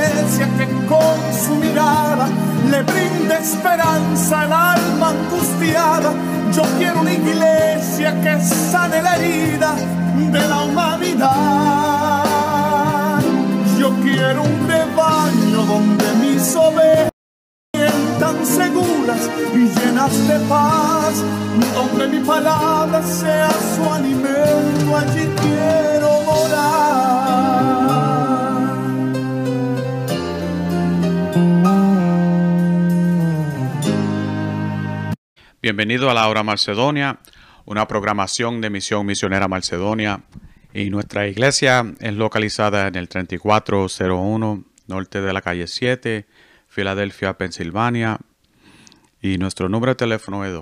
Que con su mirada le brinde esperanza al alma angustiada. Yo quiero una iglesia que sane la herida de la humanidad. Yo quiero un rebaño donde mis ovejas tan seguras y llenas de paz, donde mi palabra sea su alimento, allí quiero morar. Bienvenido a la Hora Macedonia, una programación de Misión Misionera Macedonia y nuestra iglesia es localizada en el 3401 norte de la calle 7, Filadelfia, Pensilvania. Y nuestro número de teléfono es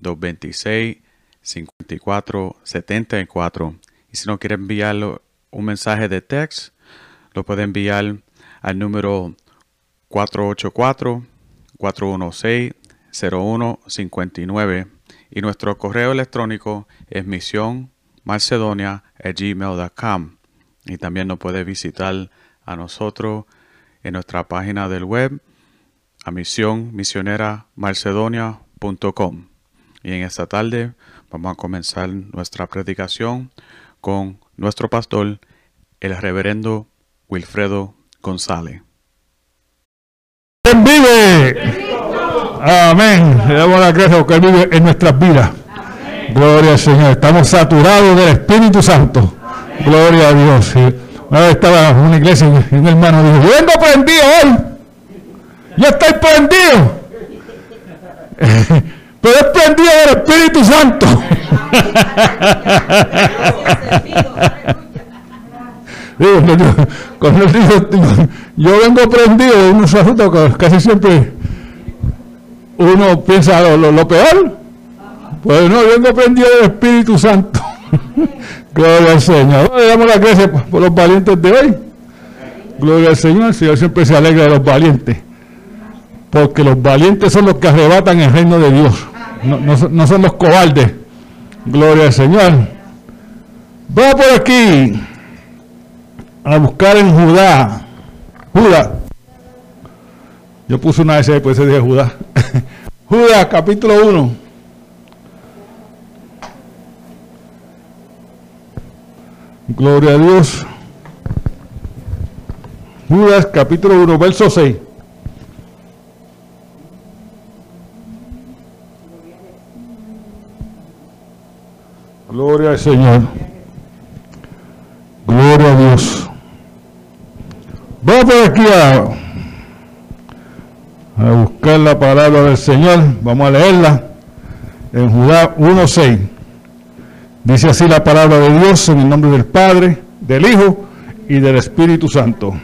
215-226-5474. Y si no quiere enviar un mensaje de text, lo puede enviar al número 484-416-0159. Y nuestro correo electrónico es misión gmail.com y también nos puede visitar a nosotros en nuestra página del web a misión misionera macedonia.com y en esta tarde vamos a comenzar nuestra predicación con nuestro pastor el reverendo Wilfredo González. vive! Amén. Le damos la gracias porque Él vive en nuestras vidas. Gloria al Señor. Estamos saturados del Espíritu Santo. Gloria a Dios. Una vez estaba en una iglesia y un hermano dijo, yo vengo prendido hoy. Yo estoy prendido. Pero es prendido del Espíritu Santo. dijo, yo vengo prendido, se asusta, casi siempre uno piensa lo, peor. Pues no, vengo prendido del Espíritu Santo. Gloria al Señor. Le damos la gracias por los valientes de hoy. Gloria al Señor. El Señor siempre se alegra de los valientes. Porque los valientes son los que arrebatan el reino de Dios. No, son los cobardes. Gloria al Señor. Va por aquí a buscar en Judá. Judá. Yo puse una S después de Judá. Judá, capítulo 1. Gloria a Dios. Judas capítulo 1, verso 6. Gloria al Señor. Gloria a Dios. Vamos por a buscar la palabra del Señor. Vamos a leerla en Judas 1.6. Dice así la palabra de Dios en el nombre del Padre, del Hijo y del Espíritu Santo.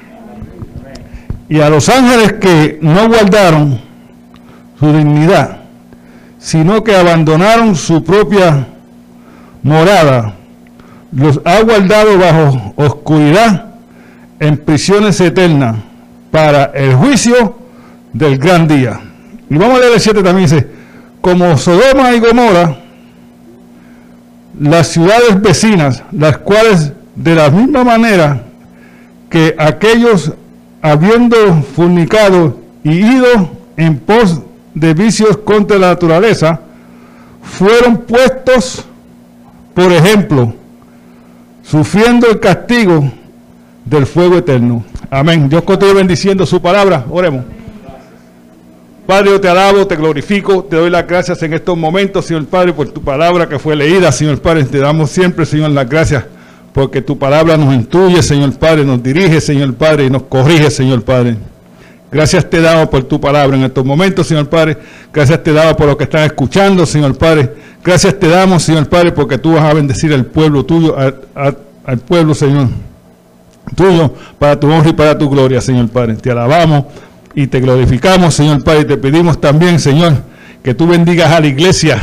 Y a los ángeles que no guardaron su dignidad, sino que abandonaron su propia morada, los ha guardado bajo oscuridad en prisiones eternas para el juicio del gran día. Y vamos a leer el 7 también, dice, como Sodoma y Gomorra, las ciudades vecinas, las cuales de la misma manera que aquellos habiendo fornicado y ido en pos de vicios contra la naturaleza, fueron puestos, por ejemplo, sufriendo el castigo del fuego eterno. Amén. Dios continúe bendiciendo su palabra. Oremos. Padre, yo te alabo, te glorifico, te doy las gracias en estos momentos, Señor Padre, por tu palabra que fue leída, Señor Padre. Te damos siempre, Señor, las gracias porque tu palabra nos intuye, Señor Padre, nos dirige, Señor Padre, y nos corrige, Señor Padre. Gracias te damos por tu palabra en estos momentos, Señor Padre. Gracias te damos por lo que están escuchando, Señor Padre. Gracias te damos, Señor Padre, porque tú vas a bendecir al pueblo tuyo, al pueblo, Señor. tuyo, para tu honra y para tu gloria, Señor Padre. Te alabamos y te glorificamos, Señor Padre, y te pedimos también, Señor, que tú bendigas a la iglesia,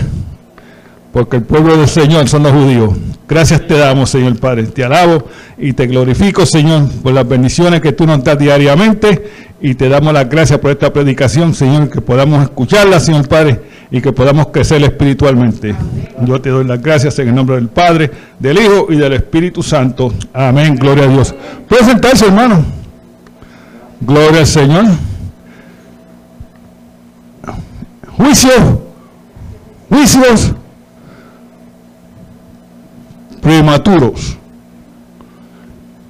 porque el pueblo del Señor son los judíos. Gracias te damos, Señor Padre. Te alabo y te glorifico, Señor, por las bendiciones que tú nos das diariamente y te damos las gracias por esta predicación, Señor, que podamos escucharla, Señor Padre, y que podamos crecer espiritualmente. Yo te doy las gracias en el nombre del Padre, del Hijo y del Espíritu Santo. Amén. Gloria a Dios. Puede sentarse, hermano. Gloria al Señor. Juicio. Juicios prematuros.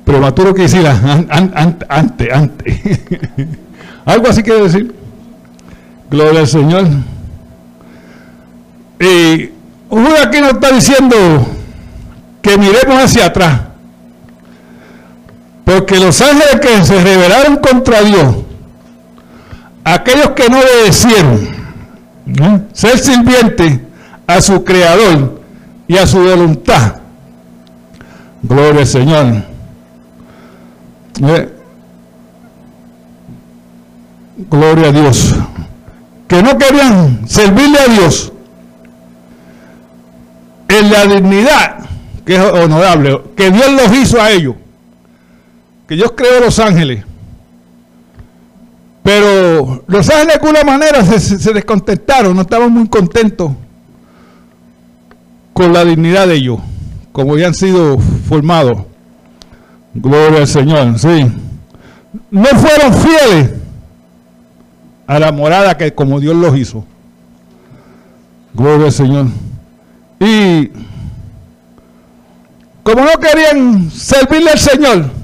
Prematuro que decir antes, antes. Algo así quiere decir. Gloria al Señor. Y uno aquí nos está diciendo que miremos hacia atrás. Porque los ángeles que se rebelaron contra Dios, aquellos que no obedecieron, ser sirviente a su creador y a su voluntad. Gloria al Señor. Eh, gloria a Dios. Que no querían servirle a Dios en la dignidad que es honorable, que Dios los hizo a ellos, que Dios creó los ángeles. Pero los ángeles de alguna manera se, se descontentaron, no estaban muy contentos con la dignidad de ellos, como habían sido formados. Gloria al Señor, sí. No fueron fieles a la morada que como Dios los hizo. Gloria al Señor. Y como no querían servirle al Señor,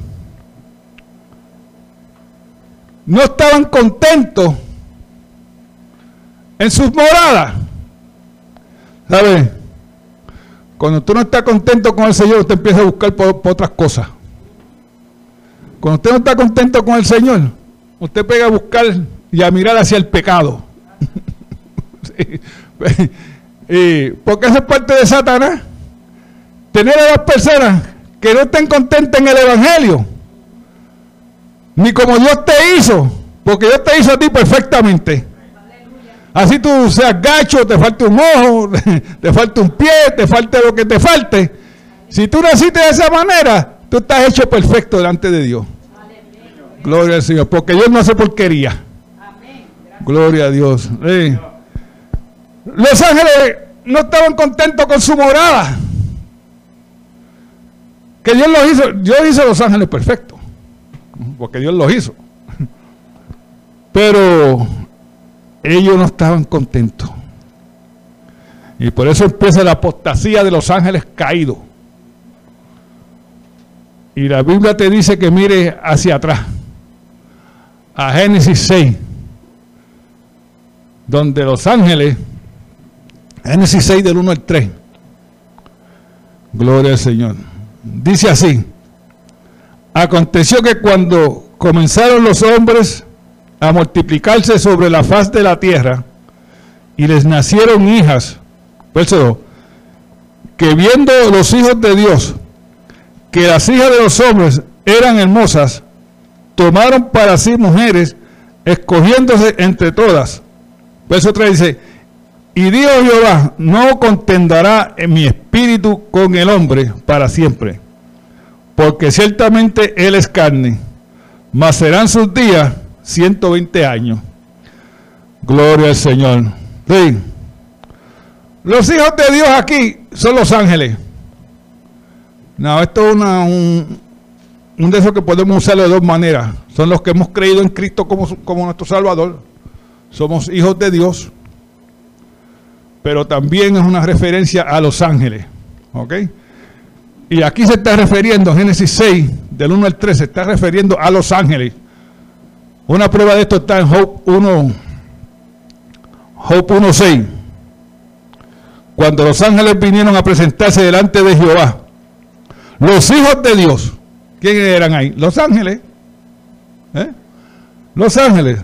no estaban contentos en sus moradas. ¿Sabes? Cuando tú no estás contento con el Señor, usted empieza a buscar por, otras cosas. Cuando usted no está contento con el Señor, usted pega a buscar y a mirar hacia el pecado. y porque eso es parte de Satanás. Tener a las personas que no estén contentas en el Evangelio, ni como Dios te hizo, porque Dios te hizo a ti perfectamente. Así tú seas gacho, te falte un ojo, te falte un pie, te falte lo que te falte. Si tú naciste de esa manera, tú estás hecho perfecto delante de Dios. Gloria al Señor, porque Dios no hace porquería. Gloria a Dios. Los ángeles no estaban contentos con su morada. Que Dios los hizo, Dios hizo los ángeles perfectos. Porque Dios los hizo. Pero ellos no estaban contentos. Y por eso empieza la apostasía de los ángeles caídos. Y la Biblia te dice que mire hacia atrás, a Génesis 6, donde los ángeles, Génesis 6 del 1 al 3, gloria al Señor, dice así, aconteció que cuando comenzaron los hombres a multiplicarse sobre la faz de la tierra, y les nacieron hijas, verso que viendo los hijos de Dios, que las hijas de los hombres eran hermosas, tomaron para sí mujeres, escogiéndose entre todas. Verso 3 dice, y dijo Jehová, no contendará en mi espíritu con el hombre para siempre, porque ciertamente él es carne, mas serán sus días 120 años. Gloria al Señor. Sí. Los hijos de Dios aquí son los ángeles. No, esto es una, un, de esos que podemos usar de dos maneras. Son los que hemos creído en Cristo como, como nuestro Salvador. Somos hijos de Dios. Pero también es una referencia a los ángeles. ¿Ok? Y aquí se está refiriendo, Génesis 6, del 1 al 3, se está refiriendo a los ángeles. Una prueba de esto está en Hope 1, Hope 1.6. Cuando los ángeles vinieron a presentarse delante de Jehová, los hijos de Dios, ¿quiénes eran ahí? Los ángeles. ¿Eh? Los ángeles.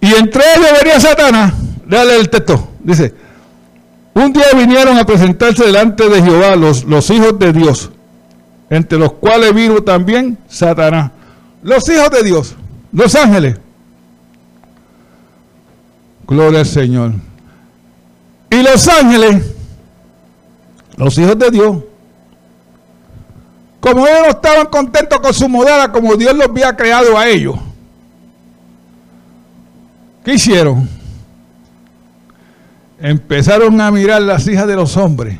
Y entre ellos venía Satanás. Dale el texto. Dice, un día vinieron a presentarse delante de Jehová los, los hijos de Dios. entre los cuales vino también Satanás. Los hijos de Dios, los ángeles. Gloria al Señor. Y los ángeles, los hijos de Dios, como ellos no estaban contentos con su morada, como Dios los había creado a ellos, ¿qué hicieron? Empezaron a mirar las hijas de los hombres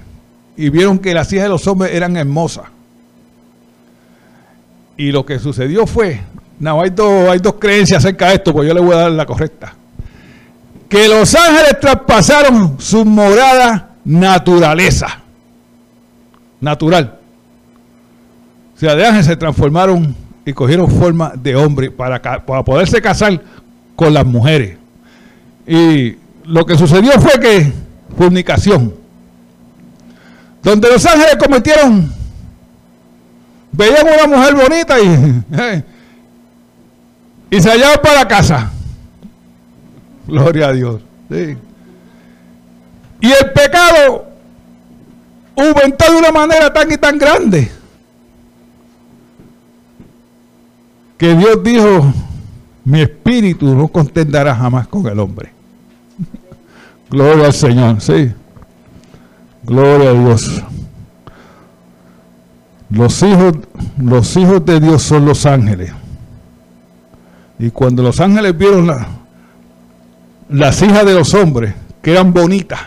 y vieron que las hijas de los hombres eran hermosas. Y lo que sucedió fue, no, hay dos, hay dos creencias acerca de esto, pues yo le voy a dar la correcta. Que los ángeles traspasaron su morada naturaleza. Natural. O sea, de ángeles se transformaron y cogieron forma de hombre para, para poderse casar con las mujeres. Y lo que sucedió fue que fornicación, donde los ángeles cometieron, veían una mujer bonita y, y se hallaban para casa. Gloria a Dios. Y el pecado aumentó de una manera tan y tan grande que Dios dijo, mi espíritu no contenderá jamás con el hombre. Gloria al Señor, sí. Gloria a Dios. Los hijos, los hijos de Dios son los ángeles. Y cuando los ángeles vieron las hijas de los hombres, que eran bonitas,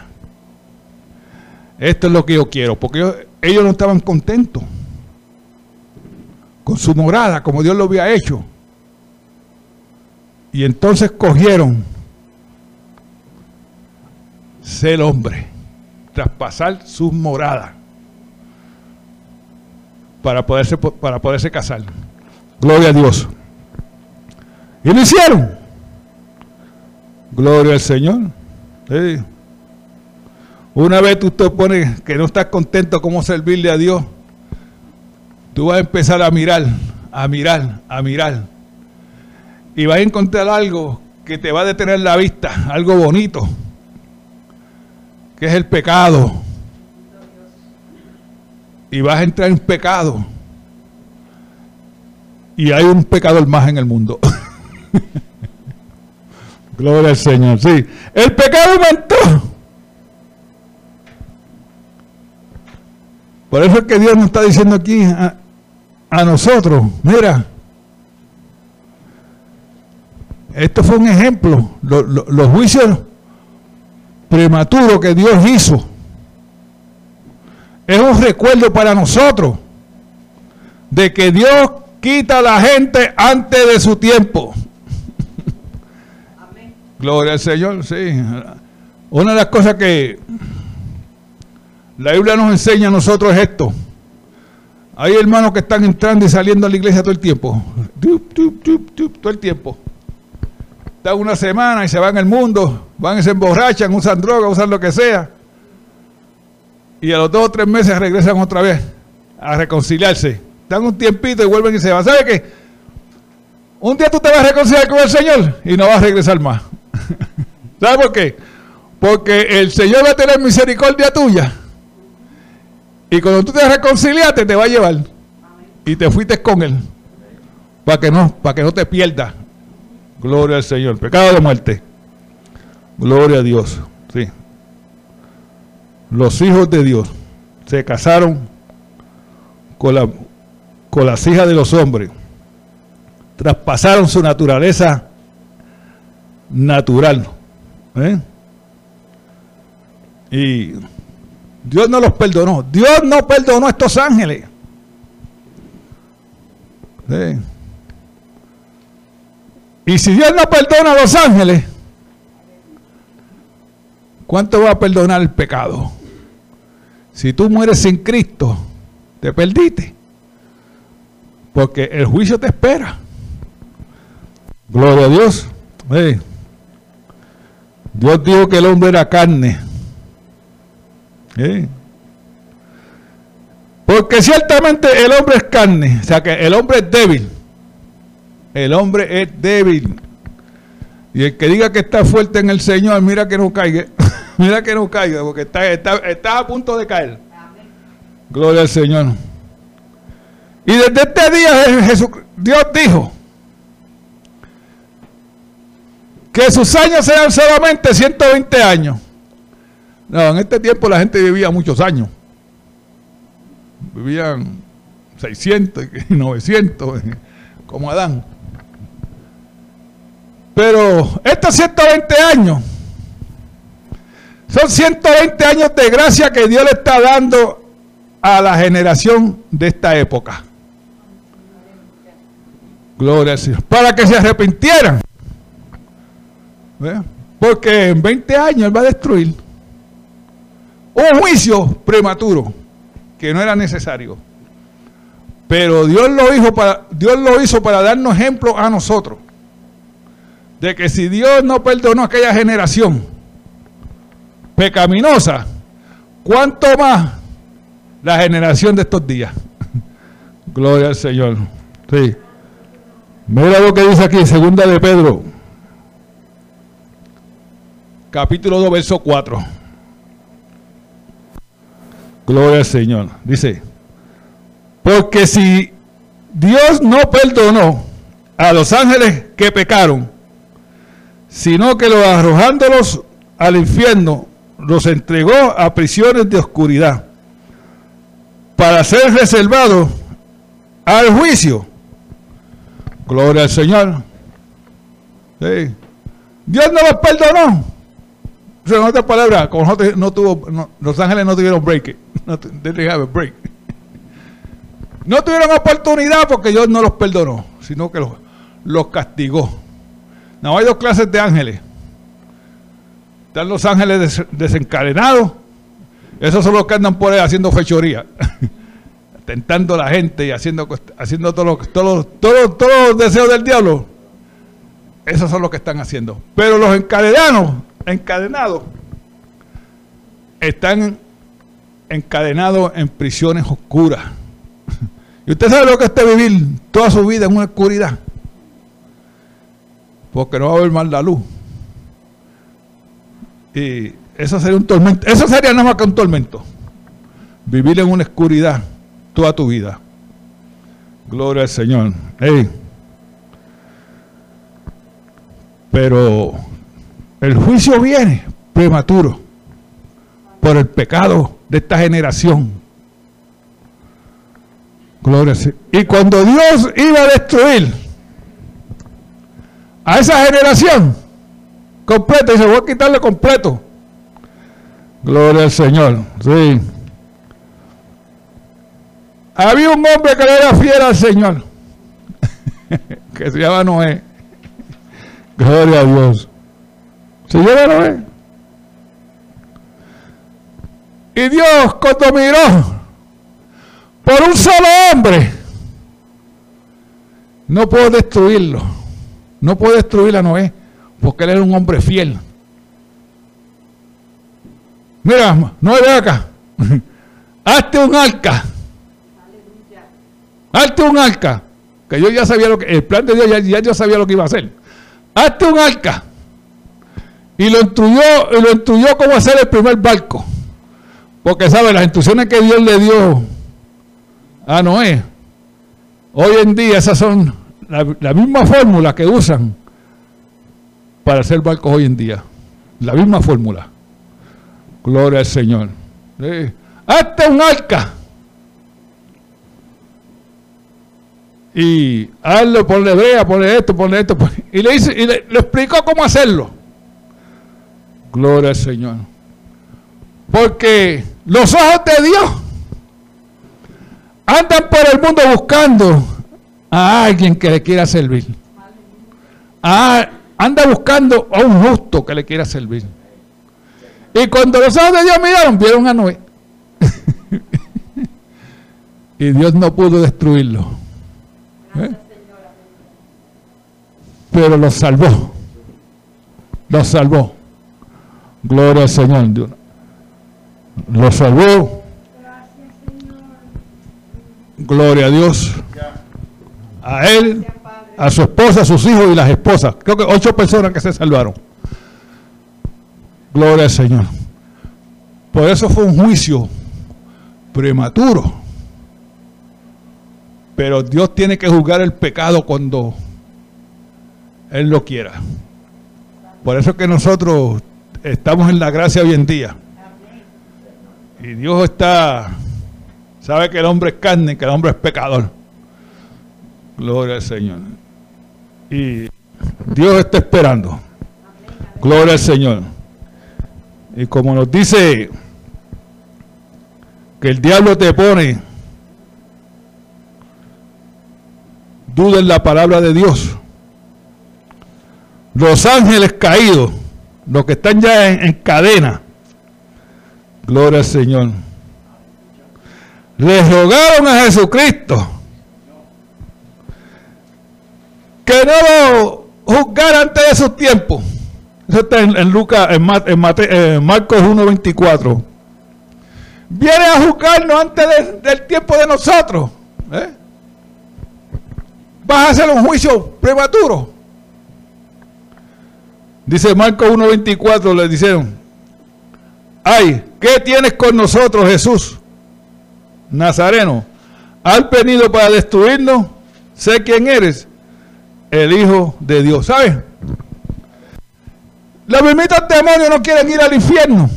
esto es lo que yo quiero, porque ellos, ellos no estaban contentos con su morada, como Dios lo había hecho. Y entonces cogieron ser hombre, traspasar sus moradas para poderse, para poderse casar. Gloria a Dios. Y lo hicieron. Gloria al Señor. Una vez tú te pones que no estás contento cómo servirle a Dios, tú vas a empezar a mirar, a mirar, a mirar. Y vas a encontrar algo que te va a detener la vista, algo bonito que es el pecado. Y vas a entrar en pecado. Y hay un pecador más en el mundo. Gloria al Señor. Sí. El pecado aumentó. Por eso es que Dios nos está diciendo aquí a, nosotros, mira, esto fue un ejemplo. los juicios prematuro que Dios hizo es un recuerdo para nosotros de que Dios quita a la gente antes de su tiempo. Gloria al Señor, sí. Una de las cosas que la Biblia nos enseña a nosotros es esto. Hay hermanos que están entrando y saliendo a la iglesia todo el tiempo. Todo el tiempo están una semana y se van al mundo, van y se emborrachan, usan droga, usan lo que sea. Y a los dos o tres meses regresan otra vez a reconciliarse. Dan un tiempito y vuelven y se van. ¿Sabe qué? Un día tú te vas a reconciliar con el Señor y no vas a regresar más. ¿Sabe por qué? Porque el Señor va a tener misericordia tuya. Y cuando tú te reconciliaste, te va a llevar. Y te fuiste con Él. Para que no, para que no te pierdas. Gloria al Señor. Pecado de muerte. Gloria a Dios. Sí. Los hijos de Dios se casaron con, la, con las hijas de los hombres. Traspasaron su naturaleza natural. ¿eh? Y Dios no los perdonó. Dios no perdonó a estos ángeles. ¿Sí? Y si Dios no perdona a los ángeles, ¿cuánto va a perdonar el pecado? Si tú mueres sin Cristo, te perdiste. Porque el juicio te espera. Gloria a Dios. Dios dijo que el hombre era carne. Porque ciertamente el hombre es carne. O sea que el hombre es débil. El hombre es débil. Y el que diga que está fuerte en el Señor, mira que no caiga. mira que no caiga, porque está, a punto de caer. Gloria al Señor. Y desde este día Jesús, Dios dijo que sus años sean solamente 120 años. No, en este tiempo la gente vivía muchos años. Vivían 600 y 900, como Adán. Pero estos 120 años son 120 años de gracia que Dios le está dando a la generación de esta época. Gloria al Señor. Para que se arrepintieran. Porque en 20 años Él va a destruir un juicio prematuro que no era necesario. Pero Dios lo hizo para, Dios lo hizo para darnos ejemplo a nosotros. De que si Dios no perdonó aquella generación pecaminosa, ¿cuánto más la generación de estos días? Gloria al Señor. Sí. Mira lo que dice aquí, segunda de Pedro, capítulo 2, verso 4. Gloria al Señor. Dice, porque si Dios no perdonó a los ángeles que pecaron, sino que los arrojándolos al infierno, los entregó a prisiones de oscuridad, para ser reservados al juicio Gloria al Señor. Dios no los perdonó. En otras palabras, como no, tuvo, los ángeles no tuvieron break. No, break. No tuvieron oportunidad porque Dios no los perdonó, sino que los castigó. No hay dos clases de ángeles. Están los ángeles desencadenados. Esos son los que andan por ahí haciendo fechoría. tentando a la gente y haciendo, haciendo todos todo, todo, todo los deseos del diablo, esos son los que están haciendo. Pero los encadenados, encadenados, están encadenados en prisiones oscuras. Y usted sabe lo que es vivir toda su vida en una oscuridad. Porque no va a haber más la luz. Y eso sería un tormento. Eso sería nada más que un tormento. Vivir en una oscuridad toda tu vida. Gloria al Señor. Pero el juicio viene prematuro por el pecado de esta generación. Gloria al Señor. Y cuando Dios iba a destruir a esa generación completa, y se voy a quitarle completo. Gloria al Señor. Sí. Había un hombre que le era fiel al Señor, que se llama Noé. Gloria a Dios. Se llama Noé. Y Dios, cuando miró por un solo hombre, no puedo destruirlo. No puedo destruir a Noé, porque él era un hombre fiel. Mira, Noé, ve acá. Hazte un arca Hazte un arca. Que yo ya sabía lo que, el plan de Dios ya, yo sabía lo que iba a hacer. Hazte un arca. Y lo instruyó, y lo instruyó cómo hacer el primer barco. Porque sabe, las instrucciones que Dios le dio a Noé, hoy en día esas son la, misma fórmula que usan para hacer barcos hoy en día. La misma fórmula. Gloria al Señor. Hazte un arca y hazlo, ponle brea, ponle esto, ponle esto. Y le, dice, y le, explicó cómo hacerlo. Gloria al Señor. Porque los ojos de Dios andan por el mundo buscando a alguien que le quiera servir. anda buscando a un justo que le quiera servir. Y cuando los ojos de Dios miraron, vieron a Noé. y Dios no pudo destruirlo. ¿Eh? Pero los salvó. Los salvó. Gloria al Señor. Los salvó. Gloria a Dios. A él, a su esposa, a sus hijos y las esposas. Creo que ocho personas que se salvaron. Gloria al Señor. Por eso fue un juicio prematuro Pero Dios tiene que juzgar el pecado cuando Él lo quiera. Por eso es que nosotros estamos en la gracia hoy en día. Y Dios está, sabe que el hombre es carne, que el hombre es pecador. Gloria al Señor. Y Dios está esperando. Gloria al Señor. Y como nos dice que el diablo te pone duda en la palabra de Dios. Los ángeles caídos, los que están ya en, cadena, gloria al Señor, les rogaron a Jesucristo que no lo juzgara antes de su tiempo. Eso está en, Lucas, en, Marcos 1.24. Viene a juzgarnos antes del tiempo de nosotros. ¿eh? vas a hacer un juicio prematuro. Dice Marcos 1.24, le dijeron, ay, ¿qué tienes con nosotros Jesús? Nazareno, ¿has venido para destruirnos? Sé quién eres, el Hijo de Dios. ¿Sabes? Los mismos demonios no quieren ir al infierno.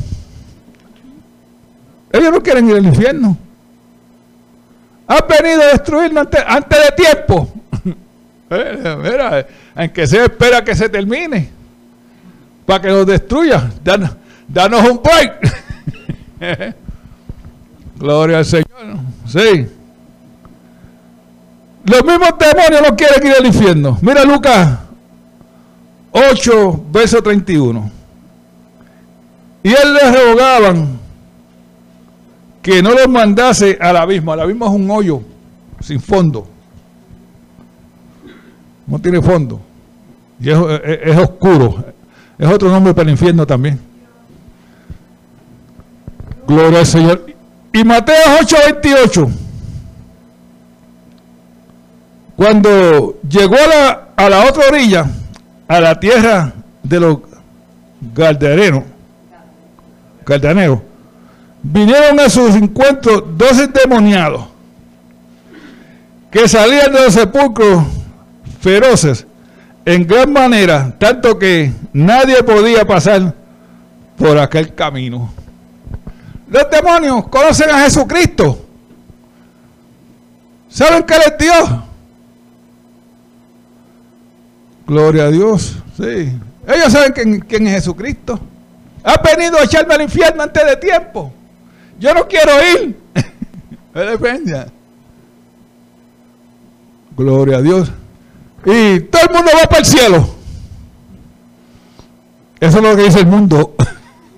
Ellos no quieren ir al infierno. Has venido a destruirnos antes de tiempo. Eh, mira, en que se espera que se termine para que nos destruya. danos un break. Gloria al Señor. Sí. Los mismos demonios no quieren ir al infierno. Mira Lucas 8, verso 31. Y él les rogaban que no los mandase al abismo. El abismo es un hoyo sin fondo no tiene fondo. Y es, oscuro. Es otro nombre para el infierno también. Gloria al Señor. Y Mateo 8:28. Cuando llegó a la, otra orilla, a la tierra de los galdaneros, vinieron a sus encuentros dos endemoniados que salían de los sepulcros feroces en gran manera, tanto que nadie podía pasar por aquel camino. Los demonios conocen a Jesucristo. ¿Saben que Él es Dios? Gloria a Dios. Sí. Ellos saben quién, es Jesucristo. Ha venido a echarme al infierno antes de tiempo. Yo no quiero ir. Gloria a Dios. Y todo el mundo va para el cielo. Eso es lo que dice el mundo.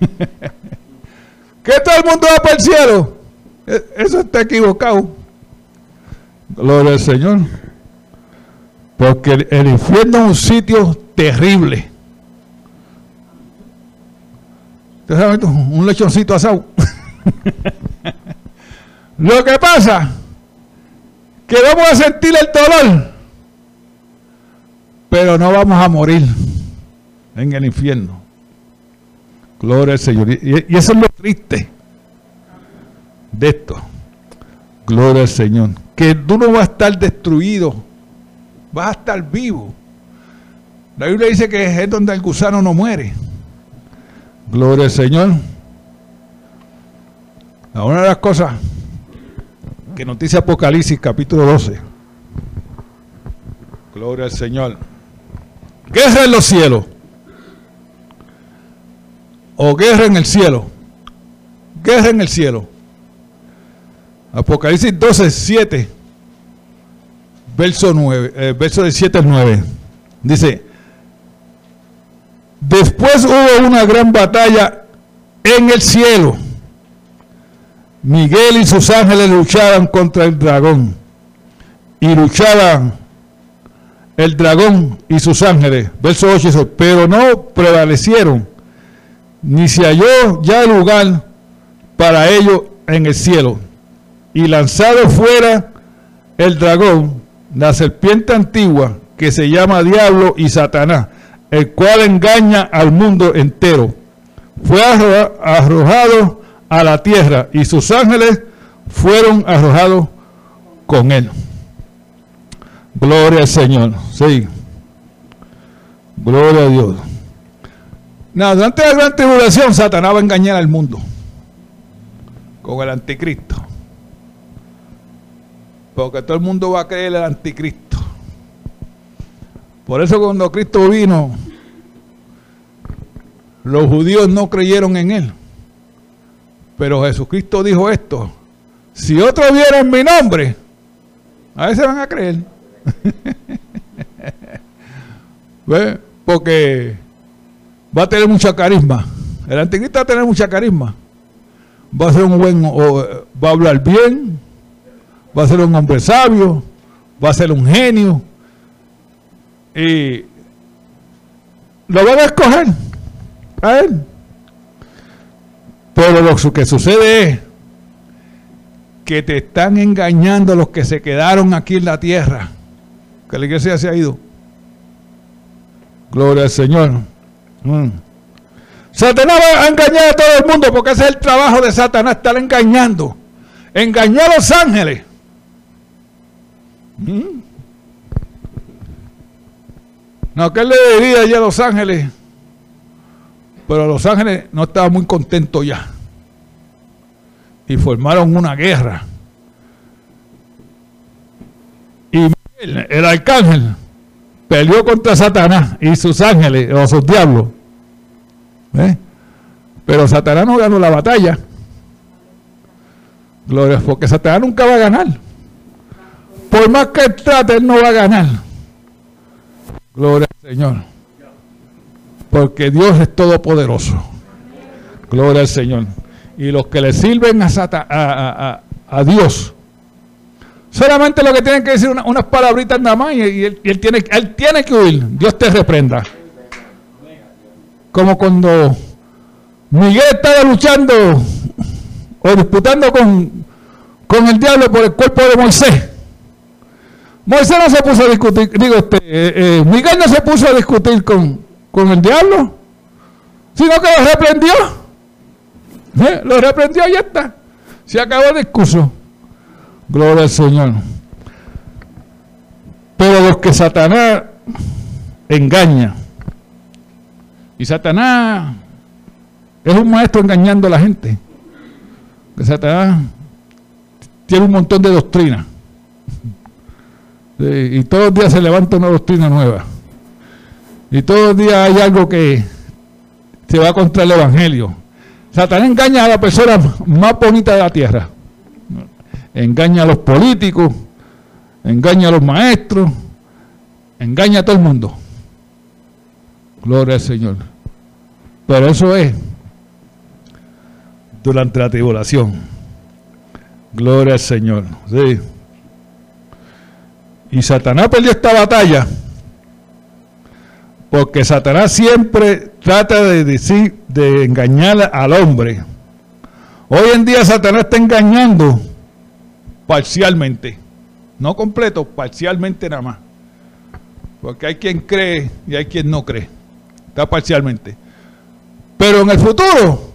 que todo el mundo va para el cielo. E, eso está equivocado. Gloria al Señor. Porque el, infierno es un sitio terrible. Un lechoncito asado. Lo que pasa que vamos a sentir el dolor pero no vamos a morir en el infierno. Gloria al Señor. Y, eso es lo triste de esto. Gloria al Señor. Que tú no vas a estar destruido, vas a estar vivo. La Biblia dice que es donde el gusano no muere. Gloria al Señor. Una de las cosas que nos dice Apocalipsis capítulo 12. Gloria al Señor. Guerra en los cielos. O guerra en el cielo. Guerra en el cielo. Apocalipsis 12, 7. Verso 9. Eh, verso de 7 al 9. Dice. Después hubo una gran batalla en el cielo. Miguel y sus ángeles luchaban contra el dragón. Y luchaban el dragón y sus ángeles. Verso 8 dice, pero no prevalecieron, ni se halló ya lugar para ellos en el cielo. Y lanzado fuera el dragón, la serpiente antigua, que se llama Diablo y Satanás, el cual engaña al mundo entero, fue arrojado a la tierra y sus ángeles fueron arrojados con él. Gloria al Señor. Sí. Gloria a Dios. Nada, durante la gran tribulación, Satanás va a engañar al mundo con el anticristo. Porque todo el mundo va a creer el anticristo. Por eso cuando Cristo vino, los judíos no creyeron en él. Pero Jesucristo dijo esto, si otro viera en mi nombre, a veces van a creer. ¿Ve? Porque va a tener mucha carisma. El anticristo va a tener mucha carisma. Va a ser un buen, va a hablar bien, va a ser un hombre sabio, va a ser un genio. Y lo van a escoger a él. Pero lo que sucede es que te están engañando los que se quedaron aquí en la tierra, que la iglesia se ha ido. Gloria al Señor. Mm. Satanás va a engañar a todo el mundo porque ese es el trabajo de Satanás, estar engañando. Engañar a los ángeles. No, ¿qué le diría ya a los ángeles? Pero los ángeles no estaban muy contentos ya. Y formaron una guerra. Y el arcángel, peleó contra Satanás y sus ángeles o sus diablos. ¿Eh? Pero Satanás no ganó la batalla. Gloria, porque Satanás nunca va a ganar. Por más que trate, él no va a ganar. Gloria al Señor. Porque Dios es todopoderoso. Gloria al Señor. Y los que le sirven a, a, a Dios Solamente lo que tienen que decir unas palabritas nada más y, él, tiene, él tiene que huir. Dios te reprenda. Como cuando Miguel estaba luchando o disputando con, con el diablo por el cuerpo de Moisés. Moisés no se puso a discutir, digo, este, eh, eh, Miguel no se puso a discutir con, con el diablo, sino que lo reprendió. ¿Eh? Lo reprendió y ya está. Se acabó el discurso. Gloria al Señor. Pero los que Satanás engaña, y Satanás es un maestro engañando a la gente, Satanás tiene un montón de doctrinas. Y todos los días se levanta una doctrina nueva. Y todos los días hay algo que se va contra el Evangelio. Satanás engaña a la persona más bonita de la tierra engaña a los políticos, engaña a los maestros, engaña a todo el mundo. Gloria al Señor. Pero eso es durante la tribulación. Gloria al Señor. Sí. Y Satanás perdió esta batalla porque Satanás siempre trata de decir, de engañar al hombre. Hoy en día Satanás está engañando parcialmente. No completo, parcialmente nada más. Porque hay quien cree y hay quien no cree. Está parcialmente. Pero en el futuro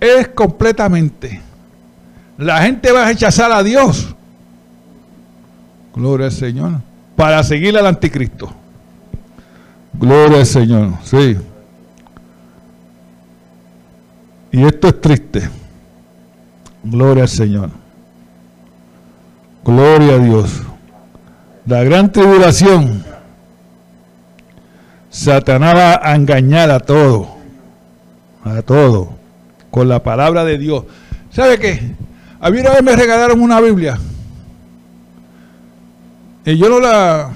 es completamente. La gente va a rechazar a Dios. Gloria al Señor. Para seguir al anticristo. Gloria al Señor. Sí. Y esto es triste. Gloria al Señor. Gloria a Dios. La gran tribulación. Satanás va a engañar a todo. A todo. Con la palabra de Dios. ¿Sabe qué? A mí una vez me regalaron una Biblia. Y yo no la,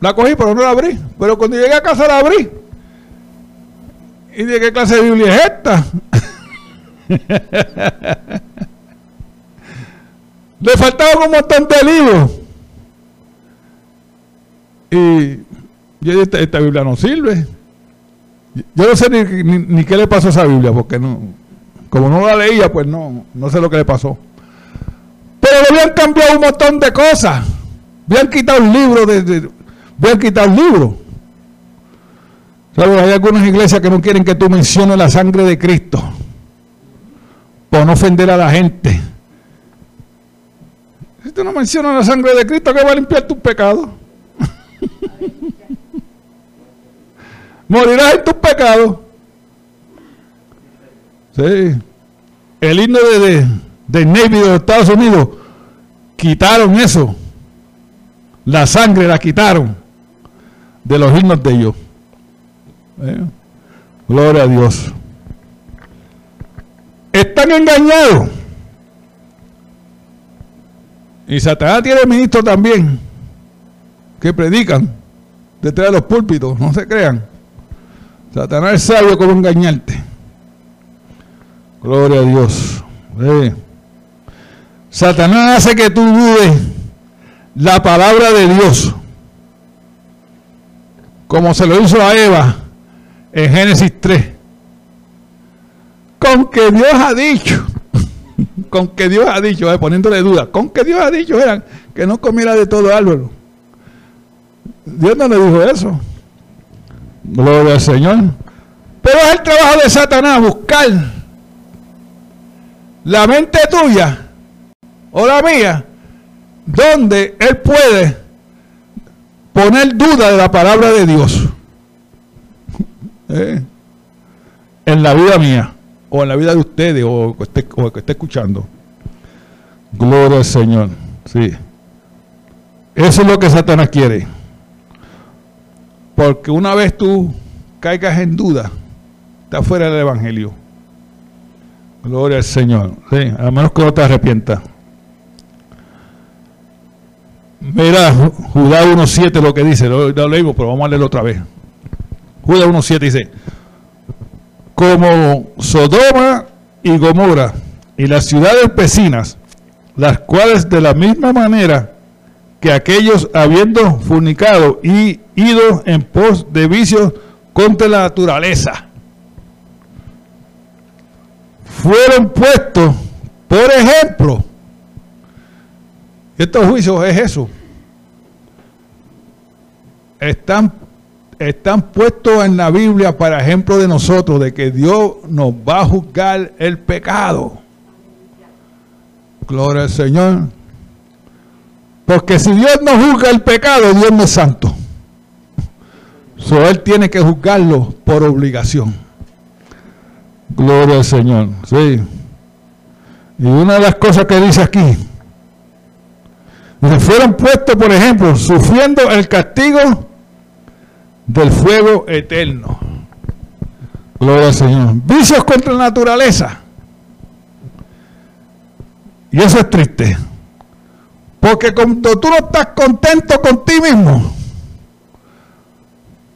la cogí, pero no la abrí. Pero cuando llegué a casa la abrí. Y dije, ¿qué clase de Biblia es esta? Le faltaban un montón de libros. Y yo esta, esta Biblia no sirve. Yo no sé ni, qué le pasó a esa Biblia, porque no, como no la leía, pues no, no sé lo que le pasó. Pero le habían cambiado un montón de cosas. Habían quitado un libro, de, habían quitado un libro. Hay algunas iglesias que no quieren que tú menciones la sangre de Cristo. Por no ofender a la gente Si tú no mencionas la sangre de Cristo, que va a limpiar tus pecados. Morirás en tus pecados. Sí. El himno de, de, Navy de Estados Unidos quitaron eso. La sangre la quitaron de los himnos de ellos. ¿Eh? Gloria a Dios. Están engañados. Y Satanás tiene ministros también que predican detrás de los púlpitos, no se crean. Satanás es sabio como engañarte. Gloria a Dios. Satanás hace que tú dudes la palabra de Dios. Como se lo hizo a Eva en Génesis 3. Con que Dios ha dicho, con que Dios ha dicho, eh, poniéndole duda, con que Dios ha dicho eran que no comiera de todo árbol. Dios no le dijo eso. Gloria al Señor. Pero es el trabajo de Satanás buscar la mente tuya o la mía, donde él puede poner duda de la palabra de Dios. ¿Eh? En la vida mía, o en la vida de ustedes, o, que esté, o que esté escuchando. Gloria al Señor. Sí. Eso es lo que Satanás quiere. Porque una vez tú caigas en duda, está fuera del Evangelio. Gloria al Señor. Sí, a menos que no te arrepientas. Mira, Judá 1.7 lo que dice, lo, leímos, pero vamos a leerlo otra vez. Judá 1.7 dice, como Sodoma y Gomorra y las ciudades vecinas, las cuales de la misma manera que aquellos habiendo fornicado y ido en pos de vicios contra la naturaleza, fueron puestos, por ejemplo, estos juicios es eso, están, están puestos en la Biblia para ejemplo de nosotros, de que Dios nos va a juzgar el pecado. Gloria al Señor. Porque si Dios no juzga el pecado, Dios no es santo. So, él tiene que juzgarlo por obligación. Gloria al Señor. Sí. Y una de las cosas que dice aquí, dice, fueron puestos, por ejemplo, sufriendo el castigo del fuego eterno. Gloria al Señor. Vicios contra la naturaleza. Y eso es triste. Porque cuando tú no estás contento con ti mismo,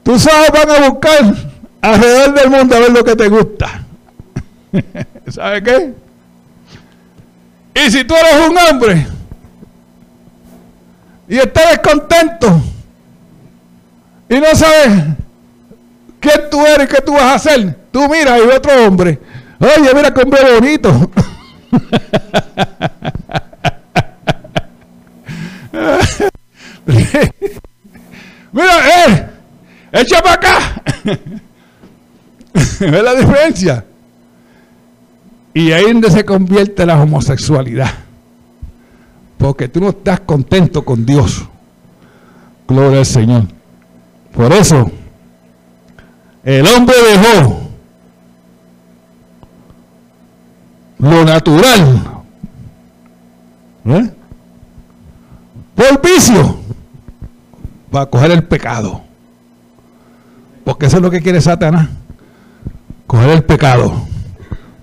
tú sabes, van a buscar alrededor del mundo a ver lo que te gusta. ¿Sabes qué? Y si tú eres un hombre y estás descontento y no sabes quién tú eres qué tú vas a hacer, tú miras y otro hombre. Oye, mira qué hombre bonito. Mira, eh, echa para acá. ¿Ves la diferencia? Y ahí donde se convierte la homosexualidad. Porque tú no estás contento con Dios. Gloria al Señor. Por eso, el hombre dejó lo natural. ¿eh? Por vicio. Va a coger el pecado. Porque eso es lo que quiere Satanás. Coger el pecado.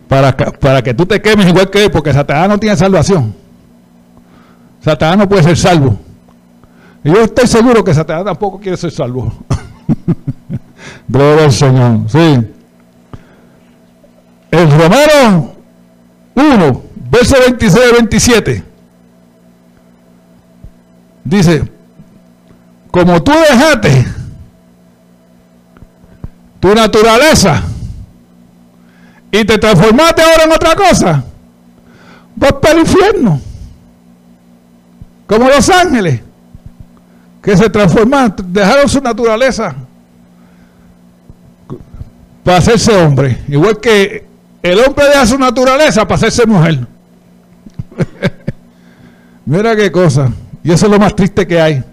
Para que, para que tú te quemes igual que él, porque Satanás no tiene salvación. Satanás no puede ser salvo. Yo estoy seguro que Satanás tampoco quiere ser salvo. Gloria al Señor. Sí. El Romano 1, verso 26 27. Dice, como tú dejaste tu naturaleza y te transformaste ahora en otra cosa, vas para el infierno. Como los ángeles que se transformaron, dejaron su naturaleza para hacerse hombre. Igual que el hombre deja su naturaleza para hacerse mujer. Mira qué cosa. Y eso es lo más triste que hay.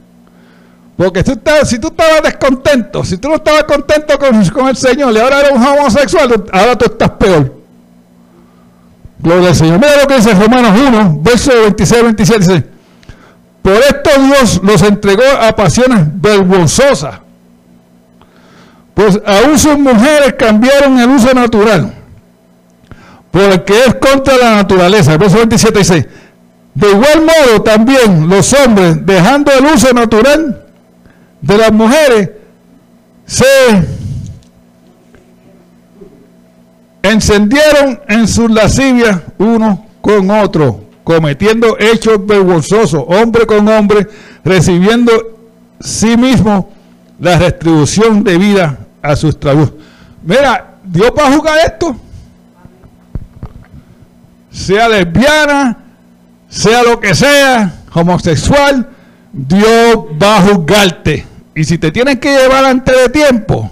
Porque si tú estabas descontento, si tú no estabas contento con, el Señor y ahora eres un homosexual, ahora tú estás peor. Gloria al Señor. Mira lo que dice Romanos 1, verso 26 27. Dice, por esto Dios los entregó a pasiones vergonzosas. Pues aún sus mujeres cambiaron el uso natural. Porque es contra la naturaleza. Verso 27 dice, de igual modo también los hombres, dejando el uso natural, de las mujeres se encendieron en sus lascivias uno con otro, cometiendo hechos vergonzosos, hombre con hombre, recibiendo sí mismo la retribución de vida a sus trabajos. Mira, Dios va a jugar esto. Sea lesbiana, sea lo que sea, homosexual, Dios va a juzgarte. Y si te tienen que llevar antes de tiempo,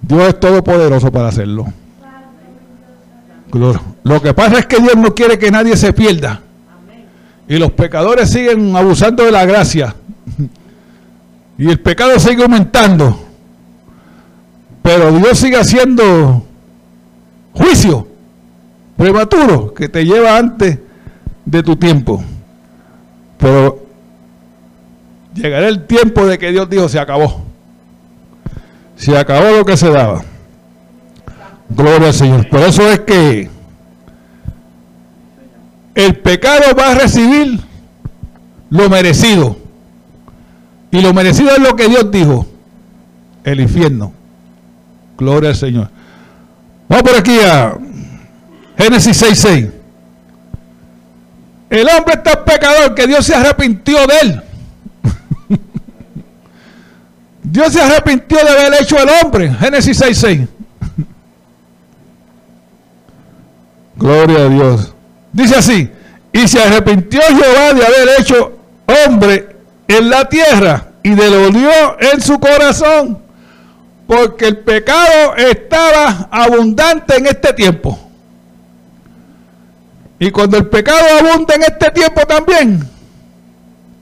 Dios es todopoderoso para hacerlo. Lo que pasa es que Dios no quiere que nadie se pierda. Y los pecadores siguen abusando de la gracia. Y el pecado sigue aumentando. Pero Dios sigue haciendo juicio prematuro que te lleva antes de tu tiempo. Pero llegará el tiempo de que Dios dijo, se acabó. Se acabó lo que se daba. Gloria al Señor. Por eso es que el pecado va a recibir lo merecido. Y lo merecido es lo que Dios dijo. El infierno. Gloria al Señor. Vamos por aquí a Génesis 6.6. El hombre está pecador que Dios se arrepintió de él. Dios se arrepintió de haber hecho el hombre. Génesis 6.6. Gloria a Dios. Dice así, y se arrepintió Jehová de haber hecho hombre en la tierra y dolió en su corazón, porque el pecado estaba abundante en este tiempo. Y cuando el pecado abunda en este tiempo también,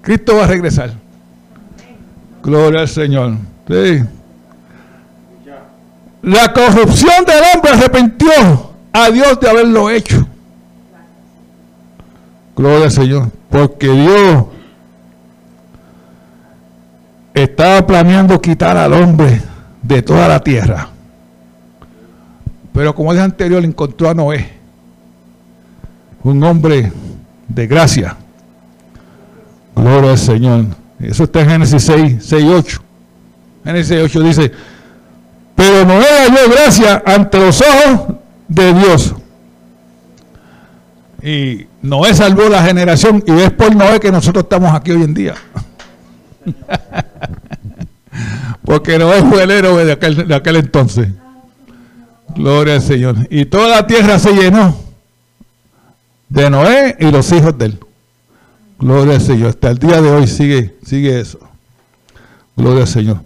Cristo va a regresar. Gloria al Señor. La corrupción del hombre arrepintió a Dios de haberlo hecho. Gloria al Señor. Porque Dios estaba planeando quitar al hombre de toda la tierra. Pero como dije anterior, encontró a Noé, un hombre de gracia. Gloria al Señor. Eso está en Génesis 6, 6 8. Génesis 6, 8 dice, pero Noé halló gracia ante los ojos de Dios. Y Noé salvó la generación y es por Noé que nosotros estamos aquí hoy en día. Porque Noé fue el héroe de aquel, de aquel entonces. Gloria al Señor. Y toda la tierra se llenó de Noé y los hijos de él. Gloria al Señor. Hasta el día de hoy sigue, sigue eso. Gloria al Señor.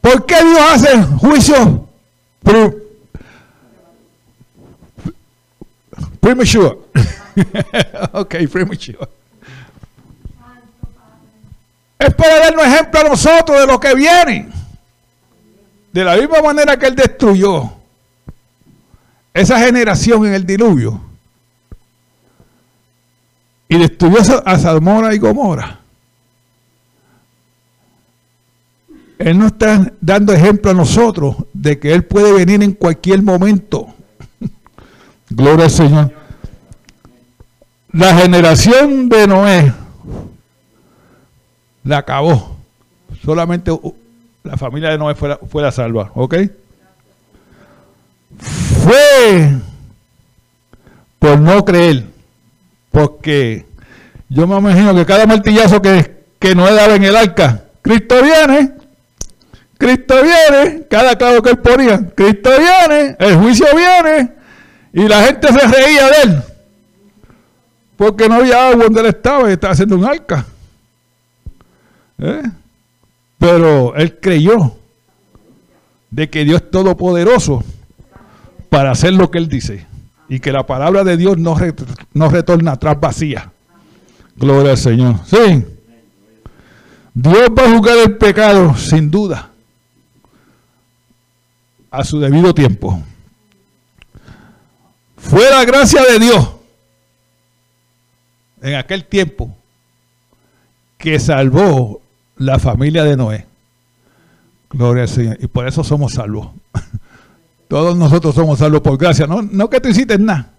¿Por qué Dios hace juicio premature? ok, premature. Es para darnos ejemplo a nosotros de lo que viene. De la misma manera que Él destruyó esa generación en el diluvio y destruyó a Salmora y Gomora. Él nos está dando ejemplo a nosotros de que Él puede venir en cualquier momento. Gloria al Señor. La generación de Noé la acabó. Solamente la familia de Noé fue la, fue la salva. ¿Ok? Fue por no creer. Porque yo me imagino que cada martillazo que, que Noé daba en el arca, Cristo viene Cristo viene, cada clavo que él ponía, Cristo viene, el juicio viene, y la gente se reía de él, porque no había agua donde él estaba y estaba haciendo un arca. ¿Eh? Pero él creyó de que Dios es todopoderoso para hacer lo que él dice y que la palabra de Dios no, no retorna atrás vacía. Gloria al Señor. Sí. Dios va a juzgar el pecado, sin duda, a su debido tiempo. Fue la gracia de Dios en aquel tiempo que salvó la familia de Noé. Gloria al Señor. Y por eso somos salvos. Todos nosotros somos salvos por gracia. No, no que tú hiciste nada.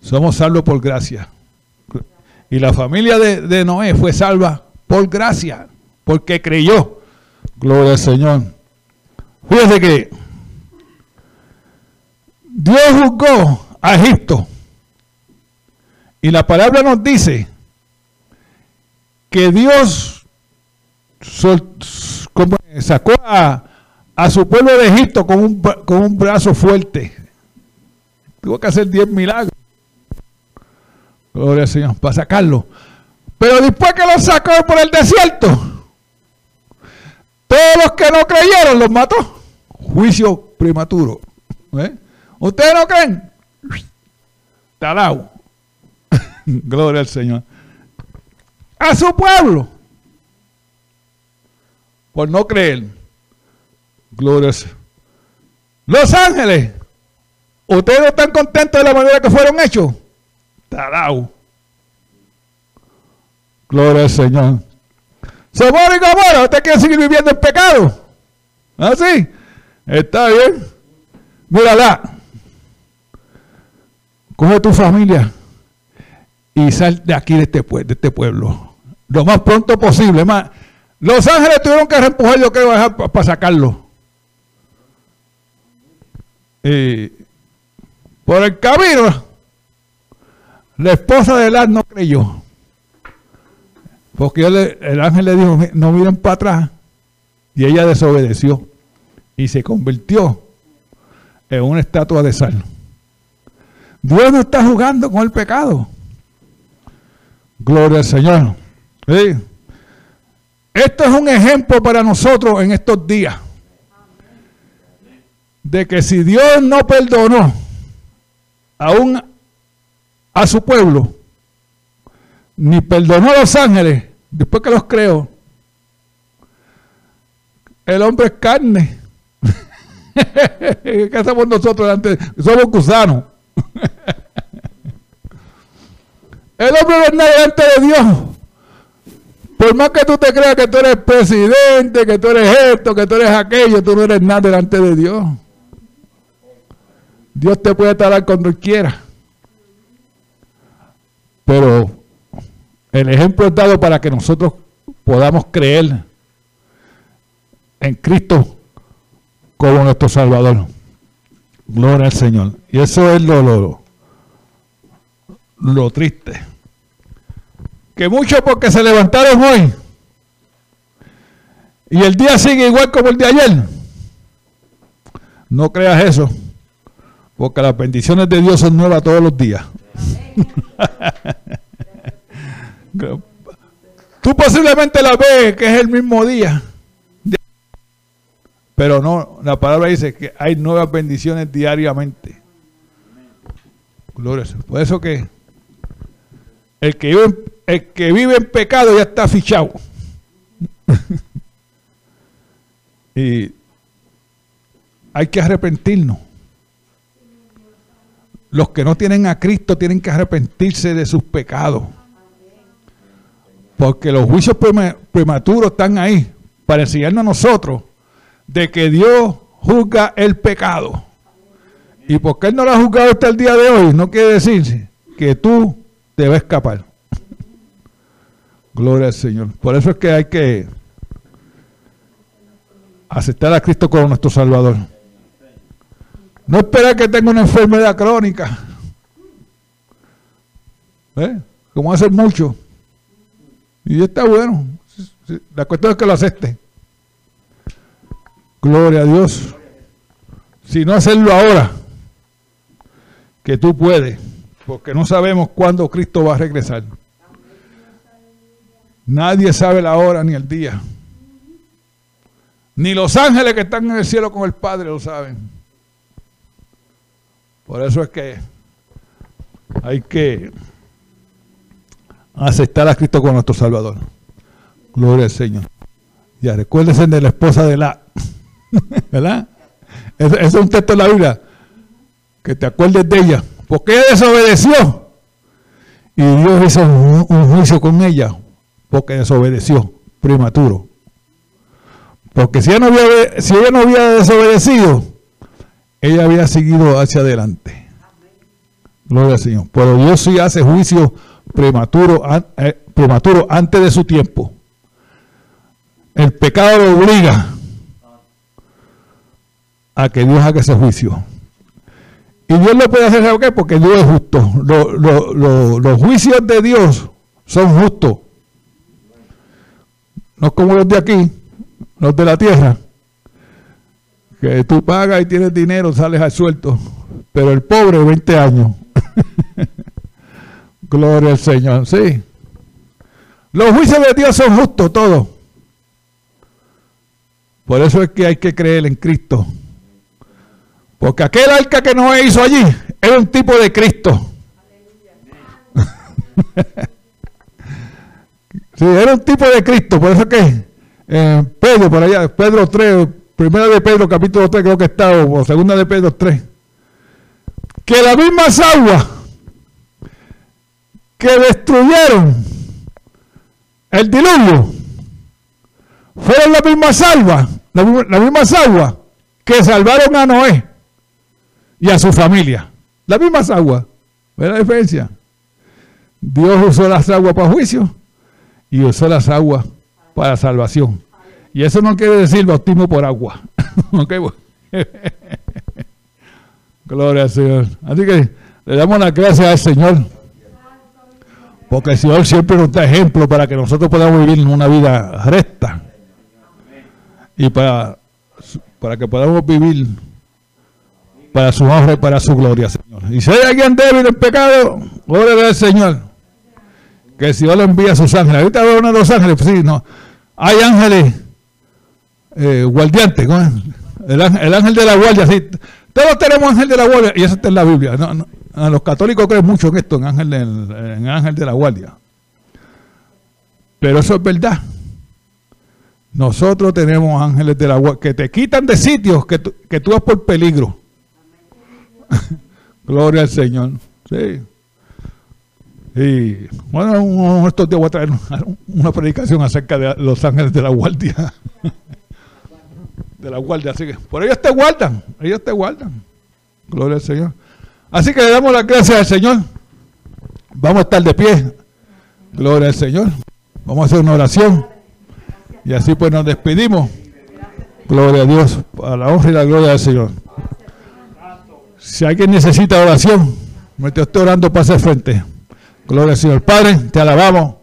Somos salvos por gracia. Y la familia de, Noé fue salva por gracia, porque creyó. Gloria al Señor. Fíjese que Dios juzgó a Egipto. Y la palabra nos dice que Dios sacó a, su pueblo de Egipto con un, con un brazo fuerte. Tuvo que hacer diez milagros. Gloria al Señor, para sacarlo. Pero después que lo sacó por el desierto, todos los que no creyeron los mató. Juicio prematuro. ¿Eh? ¿Ustedes no creen? Talao. Gloria al Señor. A su pueblo. Por no creer. Gloria al Señor. Los ángeles. ¿Ustedes no están contentos de la manera que fueron hechos? Gloria al Señor. Somos y Gomorra, ¿usted quiere seguir viviendo en pecado? ¿Ah, sí? Está bien. Mírala. Coge tu familia y sal de aquí, de este, este pueblo. Lo más pronto posible. Los ángeles tuvieron que reempujar, yo creo, para sacarlo. por el camino la esposa de Lot no creyó. Porque el ángel le dijo, no miren para atrás. Y ella desobedeció. Y se convirtió en una estatua de sal. Dios no está jugando con el pecado. Gloria al Señor. Esto es un ejemplo para nosotros en estos días. De que si Dios no perdonó a un a su pueblo, ni perdonó a los ángeles, después que los creó. El hombre es carne. ¿Qué hacemos nosotros? Somos gusanos. El hombre nada delante de Dios. Por más que tú te creas que tú eres presidente, que tú eres esto, que tú eres aquello, tú no eres nada delante de Dios. Dios te puede talar cuando quiera. Pero el ejemplo es dado para que nosotros podamos creer en Cristo como nuestro Salvador. Gloria al Señor. Y eso es lo, lo, lo triste. Que muchos porque se levantaron hoy y el día sigue igual como el de ayer. No creas eso, porque las bendiciones de Dios son nuevas todos los días. Tú posiblemente la ves que es el mismo día. Pero no, la palabra dice que hay nuevas bendiciones diariamente. Gloria Por eso que el que vive, el que vive en pecado ya está fichado. y hay que arrepentirnos. Los que no tienen a Cristo tienen que arrepentirse de sus pecados. Porque los juicios prematuros están ahí para enseñarnos a nosotros de que Dios juzga el pecado. Y porque Él no lo ha juzgado hasta el día de hoy, no quiere decir que tú te vas a escapar. Gloria al Señor. Por eso es que hay que aceptar a Cristo como nuestro Salvador. No esperar que tenga una enfermedad crónica. ¿Eh? Como hacen mucho. Y está bueno. La cuestión es que lo acepte. Gloria a Dios. Si no hacerlo ahora, que tú puedes, porque no sabemos cuándo Cristo va a regresar. Nadie sabe la hora ni el día. Ni los ángeles que están en el cielo con el Padre lo saben. Por eso es que hay que aceptar a Cristo como nuestro Salvador. Gloria al Señor. Ya recuérdense de la esposa de la, ¿verdad? Es un texto de la Biblia. Que te acuerdes de ella. Porque ella desobedeció. Y Dios hizo un, juicio con ella. Porque desobedeció. Prematuro. Porque si ella, no había, si ella no había desobedecido, ella había seguido hacia adelante. Gloria al Señor. Pero Dios sí hace juicio prematuro, eh, prematuro antes de su tiempo. El pecado lo obliga a que Dios haga ese juicio. Y Dios lo puede hacer, qué? Porque Dios es justo. los juicios de Dios son justos. No como los de aquí, los de la tierra, que tú pagas y tienes dinero, sales al suelto. Pero el pobre, 20 años. Gloria al Señor, sí. Los juicios de Dios son justos todos. Por eso es que hay que creer en Cristo. Porque aquel arca que no hizo allí era un tipo de Cristo. sí, era un tipo de Cristo. Por eso que eh, Pedro, por allá, Pedro 3, primera de Pedro, capítulo 3, creo que está, o segunda de Pedro 3. Que las mismas aguas que destruyeron el diluvio fueron las mismas aguas, las mismas aguas que salvaron a Noé y a su familia. Las mismas aguas. ¿Ve la diferencia? Dios usó las aguas para juicio y usó las aguas para salvación. Y eso no quiere decir bautismo por agua. Gloria al Señor. Así que le damos las gracias al Señor. Porque el Señor siempre nos da ejemplo para que nosotros podamos vivir una vida recta. Y para, para que podamos vivir para su honra y para su gloria, Señor. Y si hay alguien débil en pecado, órale al Señor. Que el Señor le envía a sus ángeles. Ahorita veo uno de los ángeles, pues sí, no. Hay ángeles eh, guardiantes, el, ángel de la guardia, sí. Todos tenemos ángel de la guardia, y eso está en la Biblia. No, los católicos creen mucho en esto, en ángel, en ángel de la guardia. Pero eso es verdad. Nosotros tenemos ángeles de la guardia que te quitan de sitios que que tú vas por peligro. Gloria al Señor. Sí. Y bueno, estos días voy a traer una predicación acerca de los ángeles de la guardia. de la guardia. Así que por ellos te guardan. Ellos te guardan. Gloria al Señor. Así que le damos las gracias al Señor. Vamos a estar de pie. Gloria al Señor. Vamos a hacer una oración. Y así pues nos despedimos. Gloria a Dios. A la honra y la gloria del Señor. Si alguien necesita oración, mientras estoy orando, pase al frente. Gloria al Señor Padre, te alabamos,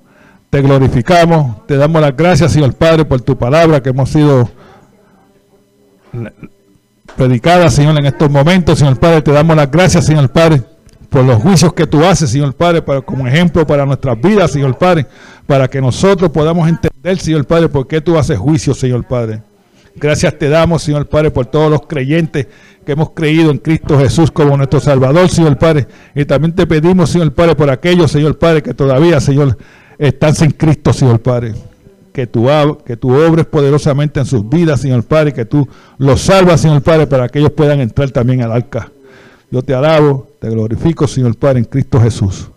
te glorificamos, te damos las gracias, Señor Padre, por tu palabra que hemos sido predicada, Señor, en estos momentos, Señor Padre. Te damos las gracias, Señor Padre, por los juicios que tú haces, Señor Padre, para, como ejemplo para nuestras vidas, Señor Padre, para que nosotros podamos entender, Señor Padre, por qué tú haces juicios, Señor Padre. Gracias te damos, Señor Padre, por todos los creyentes que hemos creído en Cristo Jesús como nuestro Salvador, Señor Padre. Y también te pedimos, Señor Padre, por aquellos, Señor Padre, que todavía, Señor, están sin Cristo, Señor Padre. Que tú, que tú obres poderosamente en sus vidas, Señor Padre, que tú los salvas, Señor Padre, para que ellos puedan entrar también al arca. Yo te alabo, te glorifico, Señor Padre, en Cristo Jesús.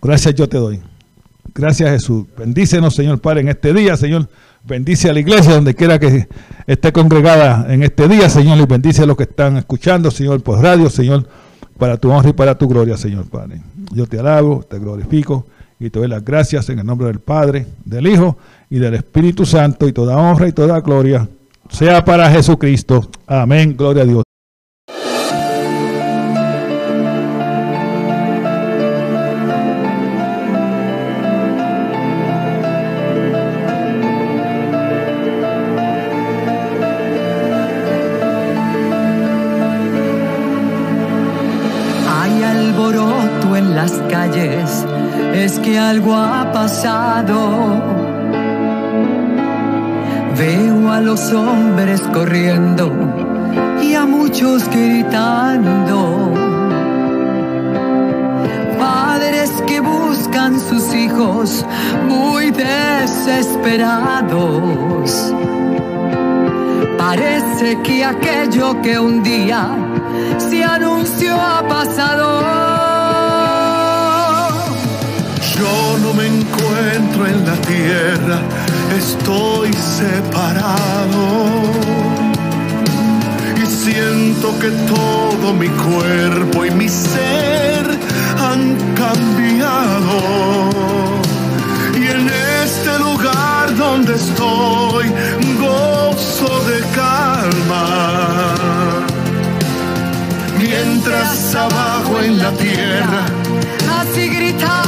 Gracias yo te doy. Gracias Jesús. Bendícenos, Señor Padre, en este día, Señor. Bendice a la iglesia donde quiera que esté congregada en este día, Señor, y bendice a los que están escuchando, Señor, por radio, Señor, para tu honra y para tu gloria, Señor Padre. Yo te alabo, te glorifico y te doy las gracias en el nombre del Padre, del Hijo y del Espíritu Santo y toda honra y toda gloria sea para Jesucristo. Amén, gloria a Dios. Pasado. Veo a los hombres corriendo y a muchos gritando. Padres que buscan sus hijos muy desesperados. Parece que aquello que un día se anunció ha pasado. Yo no me encuentro en la tierra, estoy separado siento que todo mi cuerpo y mi ser han cambiado. Y en este lugar donde estoy, gozo de calma. Mientras abajo en la tierra, así gritan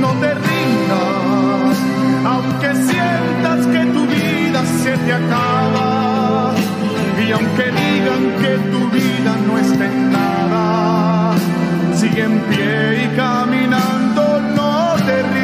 No te rindas, aunque sientas que tu vida se te acaba. Y aunque digan que tu vida no está en nada, sigue en pie y caminando, no te rindas,